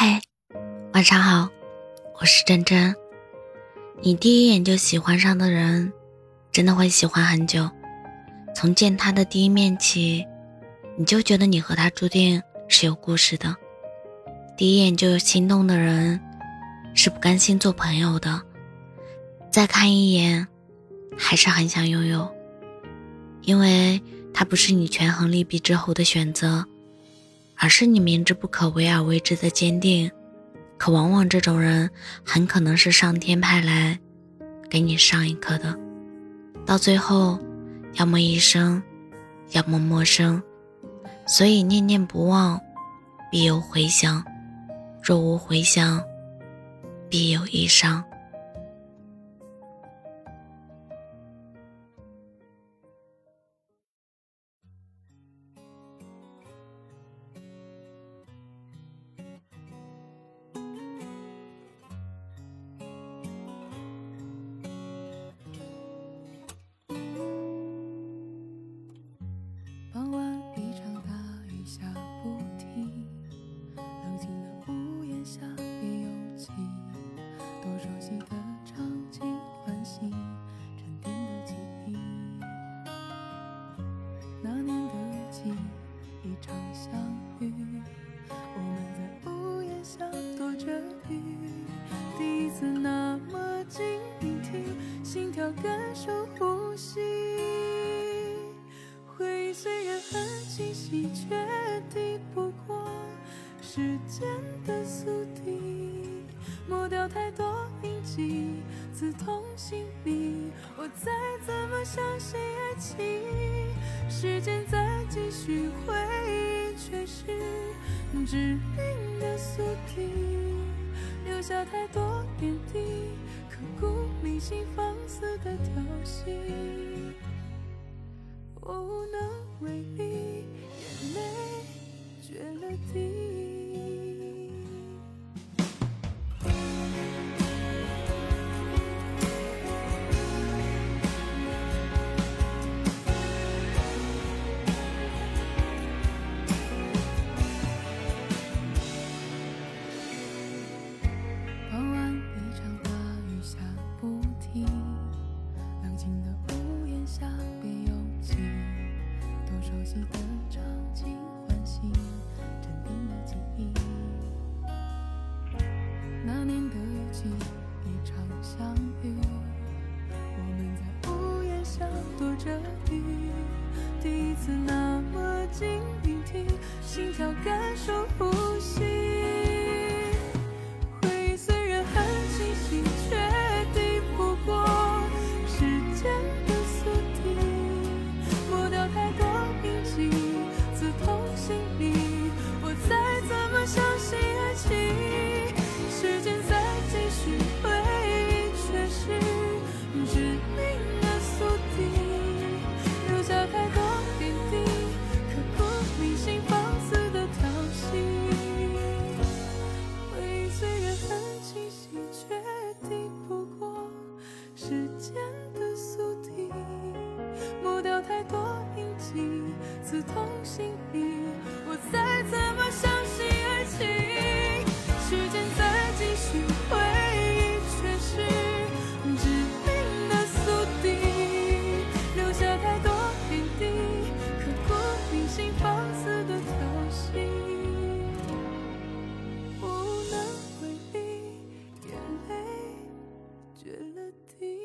嗨，晚上好，我是真真。你第一眼就喜欢上的人，真的会喜欢很久。从见他的第一面起，你就觉得你和他注定是有故事的。第一眼就有心动的人，是不甘心做朋友的。再看一眼，还是很想拥有，因为他不是你权衡利弊之后的选择。而是你明知不可为而为之的坚定，可往往这种人很可能是上天派来给你上一课的，到最后，要么一生，要么陌生。所以念念不忘，必有回响；若无回响，必有一伤。回忆虽然很清晰，却抵不过时间的速递，抹掉太多印记，刺痛心里。我再怎么相信爱情，时间在继续，回忆却是致命的宿敌。留下太多点滴，刻骨铭心，放肆的挑衅，无能为力，眼泪决了堤。熟悉的场景唤醒掉太多印记，刺痛心底。我再怎么相信爱情，时间在继续，回忆却是致命的宿敌。留下太多点滴，刻骨铭心，放肆的挑衅。无能为力，眼泪决了堤。